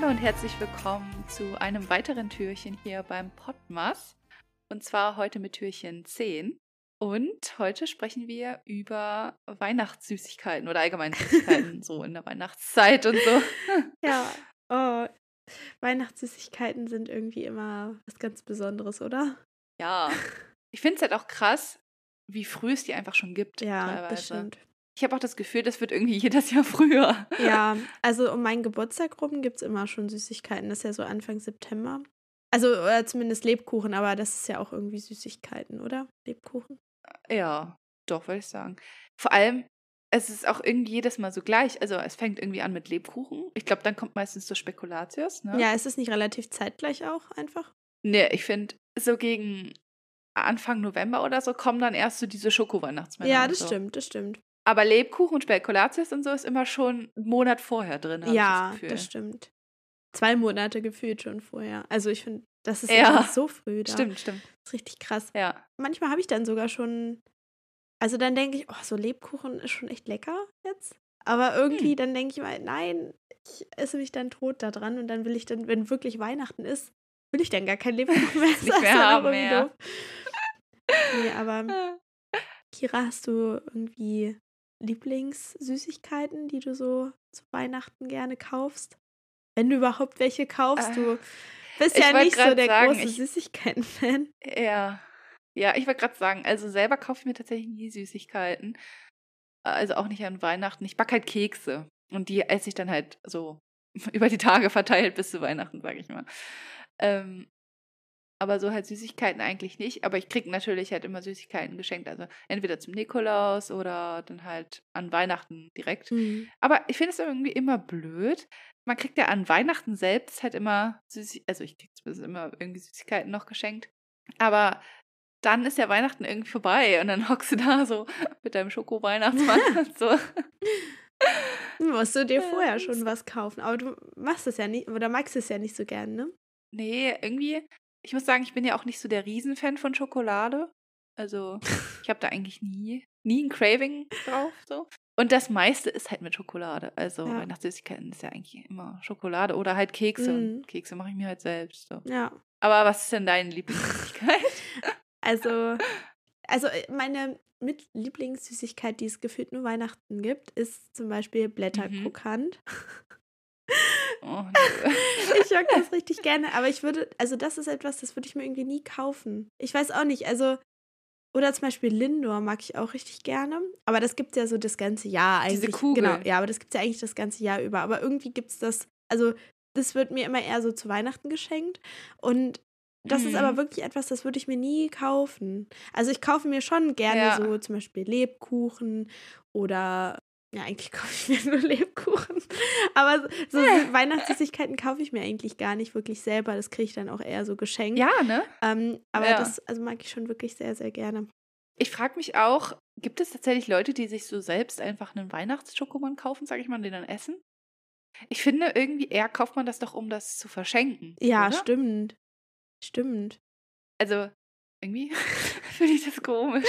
Hallo und herzlich willkommen zu einem weiteren Türchen hier beim Podmas. Und zwar heute mit Türchen 10. Und heute sprechen wir über Weihnachtssüßigkeiten oder allgemein Süßigkeiten so in der Weihnachtszeit und so. Ja, oh, Weihnachtssüßigkeiten sind irgendwie immer was ganz Besonderes, oder? Ja. Ich finde es halt auch krass, wie früh es die einfach schon gibt. Ja, teilweise. das stimmt. Ich habe auch das Gefühl, das wird irgendwie jedes Jahr früher. Ja, also um meinen Geburtstag rum gibt es immer schon Süßigkeiten. Das ist ja so Anfang September. Also, oder zumindest Lebkuchen, aber das ist ja auch irgendwie Süßigkeiten, oder? Lebkuchen. Ja, doch, würde ich sagen. Vor allem, es ist auch irgendwie jedes Mal so gleich. Also es fängt irgendwie an mit Lebkuchen. Ich glaube, dann kommt meistens so Spekulatius, ne? Ja, ist es nicht relativ zeitgleich auch einfach? Nee, ich finde, so gegen Anfang November oder so kommen dann erst so diese Schoko-Weihnachtsmänner. ja, das so. stimmt, das stimmt. Aber Lebkuchen und Spekulatius und so ist immer schon einen Monat vorher drin. Ja, das, Gefühl. das stimmt. Zwei Monate gefühlt schon vorher. Also ich finde, das ist Ja. so früh da. Stimmt, stimmt. Das ist richtig krass. Ja. Manchmal habe ich dann sogar schon, also dann denke ich, oh, so Lebkuchen ist schon echt lecker jetzt. Aber irgendwie Hm. dann denke ich mal, nein, ich esse mich dann tot da dran und dann will ich dann, wenn wirklich Weihnachten ist, will ich dann gar kein Lebkuchen mehr essen. Nicht mehr haben, ja. Nee, aber Kira, hast du irgendwie Lieblingssüßigkeiten, die du so zu Weihnachten gerne kaufst? Wenn du überhaupt welche kaufst, du Äh, bist ich ja nicht so der sagen, große Süßigkeiten-Fan. Ja. Ja, ich wollte gerade sagen, also selber kaufe ich mir tatsächlich nie Süßigkeiten. Also auch nicht an Weihnachten. Ich backe halt Kekse. Und die esse ich dann halt so über die Tage verteilt bis zu Weihnachten, sage ich mal. Ähm, aber so halt Süßigkeiten eigentlich nicht. Aber ich kriege natürlich halt immer Süßigkeiten geschenkt. Also entweder zum Nikolaus oder dann halt an Weihnachten direkt. Mhm. Aber ich finde es irgendwie immer blöd. Man kriegt ja an Weihnachten selbst halt immer Süßigkeiten, also ich kriege zumindest immer irgendwie Süßigkeiten noch geschenkt. Aber dann ist ja Weihnachten irgendwie vorbei und dann hockst du da so mit deinem Schoko-Weihnachtsmann und so. Musst du dir vorher schon das- was kaufen. Aber du machst es ja nicht, oder magst es ja nicht so gern, ne? Nee, irgendwie, ich muss sagen, ich bin ja auch nicht so der Riesenfan von Schokolade. Also, ich habe da eigentlich nie, nie ein Craving drauf, so. Und das meiste ist halt mit Schokolade. Also, Ja. Weihnachtssüßigkeiten ist ja eigentlich immer Schokolade oder halt Kekse. Mhm. Und Kekse mache ich mir halt selbst. So. Ja. Aber was ist denn deine Lieblingssüßigkeit? Also, also äh, meine mit Lieblingssüßigkeit, die es gefühlt nur Weihnachten gibt, ist zum Beispiel Blätterkrokant. Oh. Ich mag das richtig gerne, aber ich würde, also das ist etwas, das würde ich mir irgendwie nie kaufen. Ich weiß auch nicht, also, oder zum Beispiel Lindor mag ich auch richtig gerne, aber das gibt es ja so das ganze Jahr eigentlich. Diese Kugeln. Genau, ja, aber das gibt es ja eigentlich das ganze Jahr über. Aber irgendwie gibt es das, also das wird mir immer eher so zu Weihnachten geschenkt und das ist Mhm. aber wirklich etwas, das würde ich mir nie kaufen. Also ich kaufe mir schon gerne Ja. so zum Beispiel Lebkuchen oder ja, eigentlich kaufe ich mir nur Lebkuchen. Aber so Weihnachtssüßigkeiten kaufe ich mir eigentlich gar nicht wirklich selber. Das kriege ich dann auch eher so geschenkt. Ja, ne? Ähm, aber Ja. das also mag ich schon wirklich sehr, sehr gerne. Ich frage mich auch, gibt es tatsächlich Leute, die sich so selbst einfach einen Weihnachtsschokomann kaufen, sage ich mal, und den dann essen? Ich finde, irgendwie eher kauft man das doch, um das zu verschenken. Ja, oder? stimmt. Stimmt. Also, irgendwie finde ich das komisch.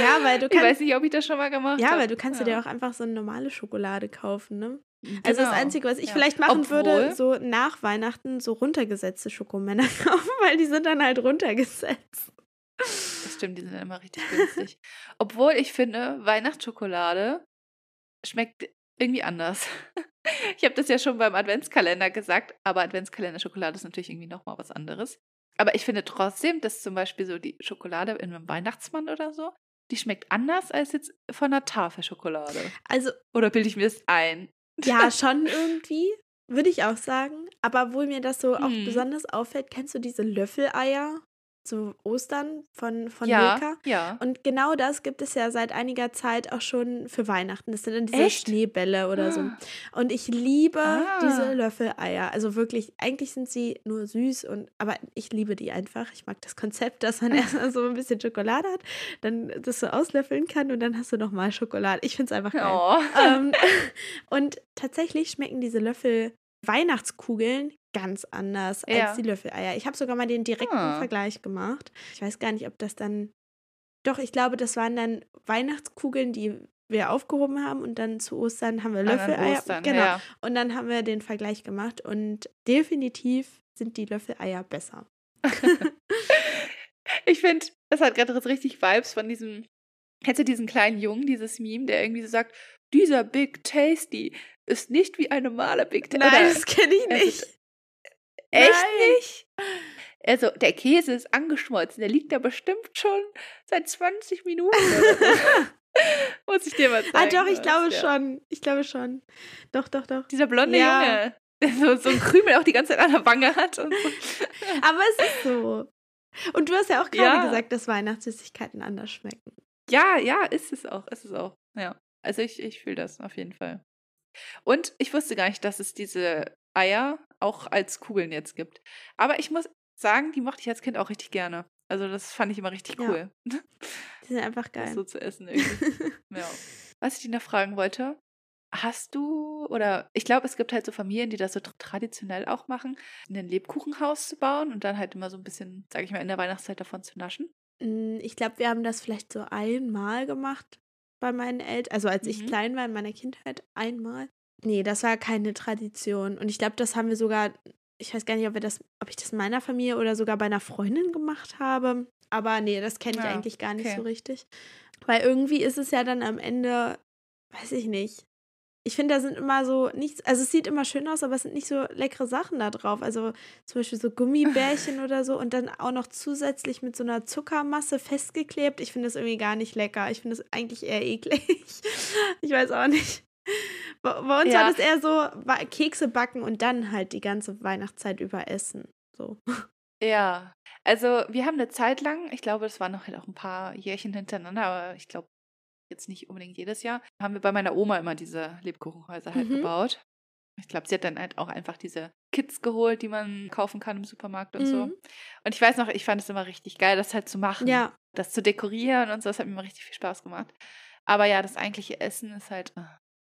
Ja, weil du Ich weiß kannst, nicht, ob ich das schon mal gemacht habe. ja, weil du kannst dir ja auch einfach so eine normale Schokolade kaufen, ne? Genau. Also das Einzige, was ich vielleicht machen würde, Obwohl- so nach Weihnachten so runtergesetzte Schokomänner kaufen, weil die sind dann halt runtergesetzt. Das stimmt, die sind dann immer richtig günstig. Obwohl ich finde, Weihnachtsschokolade schmeckt irgendwie anders. Ich habe das ja schon beim Adventskalender gesagt, aber Adventskalender-Schokolade ist natürlich irgendwie nochmal was anderes. Aber ich finde trotzdem, dass zum Beispiel so die Schokolade in einem Weihnachtsmann oder so, die schmeckt anders als jetzt von einer Tafel Schokolade. Also Oder bilde ich mir das ein? ja, schon irgendwie, würde ich auch sagen. Aber wo mir das so auch Hm. besonders auffällt, kennst du diese Löffeleier zu Ostern von, von ja, Milka? ja. Und genau das gibt es ja seit einiger Zeit auch schon für Weihnachten. Das sind dann diese Echt? Schneebälle oder so. Ah. Und ich liebe Ah. diese Löffeleier. Also wirklich, eigentlich sind sie nur süß und aber ich liebe die einfach. Ich mag das Konzept, dass man erstmal so ein bisschen Schokolade hat, dann das so auslöffeln kann und dann hast du nochmal Schokolade. Ich finde es einfach geil. Oh. Ähm, und tatsächlich schmecken diese Löffel Weihnachtskugeln ganz anders Ja. als die Löffeleier. Ich habe sogar mal den direkten Ah. Vergleich gemacht. Ich weiß gar nicht, ob das dann. Doch, ich glaube, das waren dann Weihnachtskugeln, die wir aufgehoben haben und dann zu Ostern haben wir an Löffeleier. Ostern, genau. ja. Und dann haben wir den Vergleich gemacht und definitiv sind die Löffeleier besser. Ich finde, das hat gerade richtig Vibes von diesem. Kennst du diesen kleinen Jungen, dieses Meme, der irgendwie so sagt, dieser Big Tasty ist nicht wie ein normaler Big Tasty. Nein, das kenne ich Also, nicht. Echt Nein. nicht? Also, der Käse ist angeschmolzen. Der liegt da bestimmt schon seit 20 Minuten. Muss ich dir mal zeigen. Ah, doch, ich glaube ja. schon. Ich glaube schon. Doch, doch, doch. Dieser blonde Ja. Junge, der so, so ein Krümel auch die ganze Zeit an der Wange hat. So. Aber es ist so. Und du hast ja auch gerade Ja. gesagt, dass Weihnachtssüßigkeiten anders schmecken. Ja, ja, ist es auch, ist es auch. Ja. Also ich, ich fühle das auf jeden Fall. Und ich wusste gar nicht, dass es diese Eier auch als Kugeln jetzt gibt. Aber ich muss sagen, die mochte ich als Kind auch richtig gerne. Also das fand ich immer richtig Ja. cool, Die sind einfach das geil. so zu essen irgendwie. ja. Was ich dich noch fragen wollte, hast du, oder ich glaube, es gibt halt so Familien, die das so tra- traditionell auch machen, ein Lebkuchenhaus zu bauen und dann halt immer so ein bisschen, sage ich mal, in der Weihnachtszeit davon zu naschen. Mm, Ich glaube, wir haben das vielleicht so einmal gemacht bei meinen Eltern. Also als ich Mhm. klein war in meiner Kindheit, einmal. Nee, das war keine Tradition. Und ich glaube, das haben wir sogar, ich weiß gar nicht, ob wir das, ob ich das in meiner Familie oder sogar bei einer Freundin gemacht habe. Aber nee, das kenne ich Ja, eigentlich gar nicht okay. so richtig. Weil irgendwie ist es ja dann am Ende, weiß ich nicht. Ich finde, da sind immer so nichts, also es sieht immer schön aus, aber es sind nicht so leckere Sachen da drauf. Also zum Beispiel so Gummibärchen oder so und dann auch noch zusätzlich mit so einer Zuckermasse festgeklebt. Ich finde das irgendwie gar nicht lecker. Ich finde das eigentlich eher eklig. Ich weiß auch nicht. Bei, bei uns Ja. war das eher so Kekse backen und dann halt die ganze Weihnachtszeit über essen. So. Ja, also wir haben eine Zeit lang, ich glaube, das waren noch halt auch ein paar Jährchen hintereinander, aber ich glaube jetzt nicht unbedingt jedes Jahr, haben wir bei meiner Oma immer diese Lebkuchenhäuser halt Mhm. gebaut. Ich glaube, sie hat dann halt auch einfach diese Kits geholt, die man kaufen kann im Supermarkt und so. Mhm. Und ich weiß noch, ich fand es immer richtig geil, das halt zu machen. Ja, Das zu dekorieren und so, das hat mir immer richtig viel Spaß gemacht. Aber ja, das eigentliche Essen ist halt.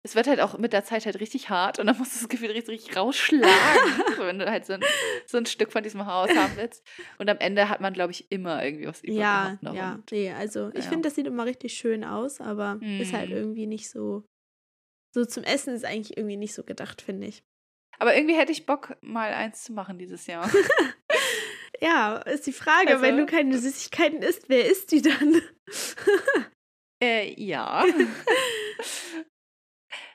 Es wird halt auch mit der Zeit halt richtig hart und dann musst du das Gefühl richtig, richtig rausschlagen, so, wenn du halt so ein, so ein Stück von diesem Haus haben willst. Und am Ende hat man, glaube ich, immer irgendwie was über ja, noch. ja. Und, Nee, also ich Ja. finde, das sieht immer richtig schön aus, aber ist halt Mhm. irgendwie nicht so. So zum Essen ist eigentlich irgendwie nicht so gedacht, finde ich. aber irgendwie hätte ich Bock, mal eins zu machen dieses Jahr. Ja, ist die Frage, Also- wenn du keine Süßigkeiten isst, wer isst die dann? äh, ja.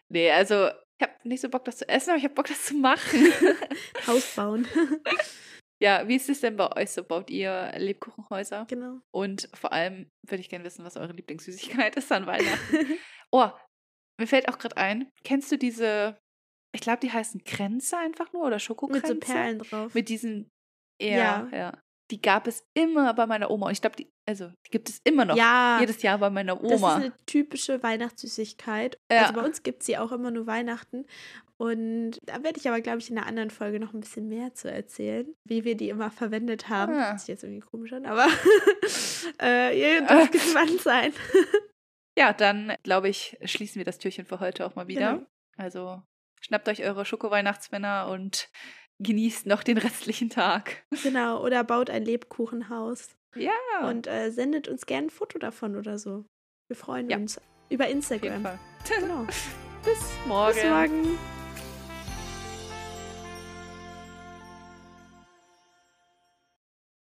nee, also ich habe nicht so Bock, das zu essen, aber ich habe Bock, das zu machen. Haus bauen. ja, wie ist es denn bei euch so? Baut ihr Lebkuchenhäuser? genau. Und vor allem würde ich gerne wissen, was eure Lieblingssüßigkeit ist an Weihnachten. Oh, mir fällt auch gerade ein, kennst du diese, ich glaube, die heißen Kränze einfach nur oder Schokokränze? Mit so Perlen drauf. Mit diesen, ja, Ja. ja. Die gab es immer bei meiner Oma. Und ich glaube, die, also, die gibt es immer noch. ja, Jedes Jahr bei meiner das ist Oma. eine typische Weihnachtssüßigkeit. Ja. Also bei uns gibt es sie auch immer nur Weihnachten. Und da werde ich aber, glaube ich, in einer anderen Folge noch ein bisschen mehr zu erzählen, wie wir die immer verwendet haben. Ah. Das ist jetzt irgendwie komisch an, aber äh, ihr dürft gespannt sein. Ja, dann glaube ich, schließen wir das Türchen für heute auch mal wieder. Genau. Also schnappt euch eure Schoko-Weihnachtsmänner und genießt noch den restlichen Tag. Genau, oder baut ein Lebkuchenhaus. Ja, Und äh, sendet uns gerne ein Foto davon oder so. Wir freuen Ja. uns. Über Instagram. Genau. Bis morgen. Bis morgen.